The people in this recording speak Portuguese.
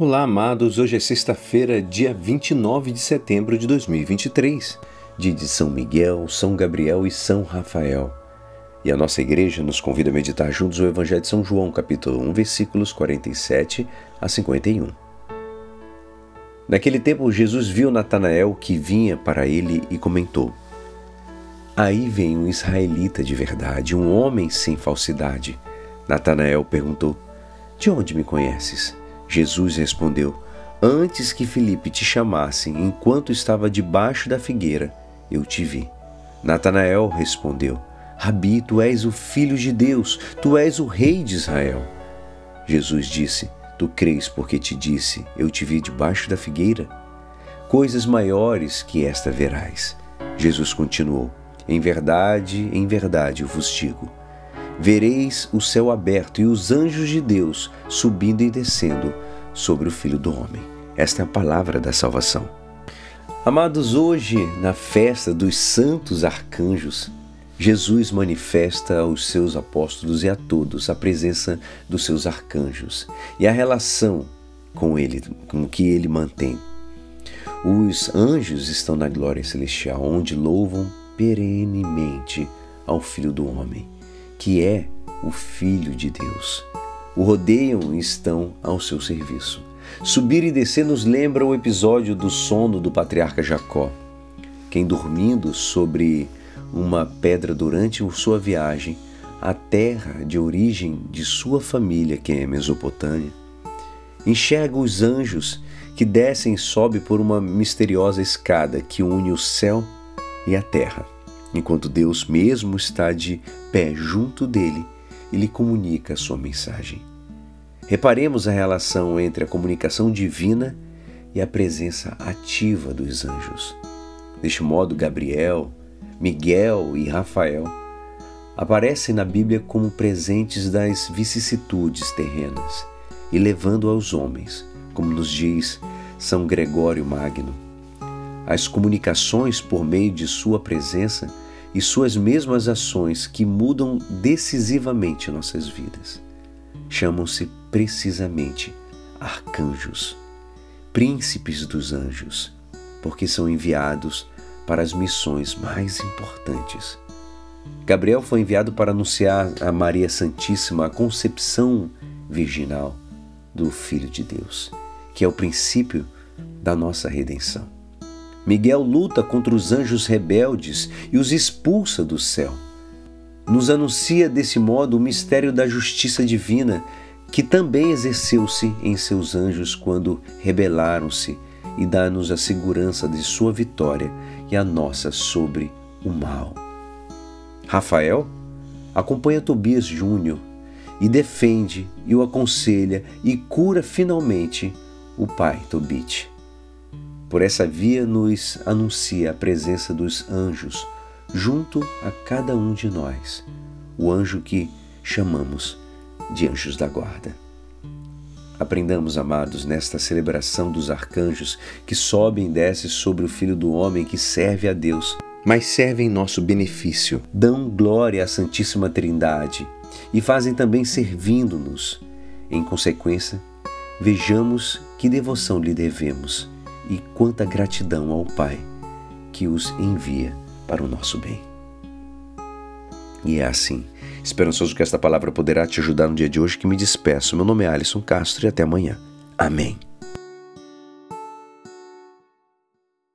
Olá, amados. Hoje é sexta-feira, dia 29 de setembro de 2023, dia de São Miguel, São Gabriel e São Rafael. E a nossa igreja nos convida a meditar juntos o Evangelho de São João, capítulo 1, versículos 47 a 51. Naquele tempo, Jesus viu Natanael que vinha para ele e comentou: Aí vem um israelita de verdade, um homem sem falsidade. Natanael perguntou: De onde me conheces? Jesus respondeu: Antes que Felipe te chamasse, enquanto estava debaixo da figueira, eu te vi. Natanael respondeu: Rabi, tu és o filho de Deus, tu és o rei de Israel. Jesus disse: Tu crês porque te disse: Eu te vi debaixo da figueira? Coisas maiores que esta verás. Jesus continuou: Em verdade, em verdade vos digo vereis o céu aberto e os anjos de Deus subindo e descendo sobre o Filho do Homem. Esta é a palavra da salvação. Amados, hoje, na festa dos santos arcanjos, Jesus manifesta aos seus apóstolos e a todos a presença dos seus arcanjos e a relação com ele, com que ele mantém. Os anjos estão na glória celestial, onde louvam perenemente ao Filho do Homem que é o Filho de Deus. O rodeiam e estão ao seu serviço. Subir e descer nos lembra o episódio do sono do patriarca Jacó. Quem dormindo sobre uma pedra durante sua viagem à terra de origem de sua família, que é Mesopotâmia, enxerga os anjos que descem e sobem por uma misteriosa escada que une o céu e a terra enquanto Deus mesmo está de pé junto dele e lhe comunica a sua mensagem. Reparemos a relação entre a comunicação divina e a presença ativa dos anjos. Deste modo, Gabriel, Miguel e Rafael aparecem na Bíblia como presentes das vicissitudes terrenas e levando aos homens, como nos diz São Gregório Magno, as comunicações por meio de Sua presença e Suas mesmas ações que mudam decisivamente nossas vidas. Chamam-se precisamente arcanjos, príncipes dos anjos, porque são enviados para as missões mais importantes. Gabriel foi enviado para anunciar a Maria Santíssima a concepção virginal do Filho de Deus, que é o princípio da nossa redenção. Miguel luta contra os anjos rebeldes e os expulsa do céu. Nos anuncia desse modo o mistério da justiça divina, que também exerceu-se em seus anjos quando rebelaram-se, e dá-nos a segurança de sua vitória e a nossa sobre o mal. Rafael acompanha Tobias Júnior e defende e o aconselha e cura finalmente o pai Tobit. Por essa via nos anuncia a presença dos anjos junto a cada um de nós, o anjo que chamamos de anjos da guarda. Aprendamos, amados, nesta celebração dos arcanjos que sobem e descem sobre o Filho do Homem que serve a Deus, mas servem em nosso benefício, dão glória à Santíssima Trindade e fazem também servindo-nos. Em consequência, vejamos que devoção lhe devemos e quanta gratidão ao Pai que os envia para o nosso bem. E é assim, esperançoso que esta palavra poderá te ajudar no dia de hoje que me despeço. Meu nome é Alisson Castro e até amanhã. Amém.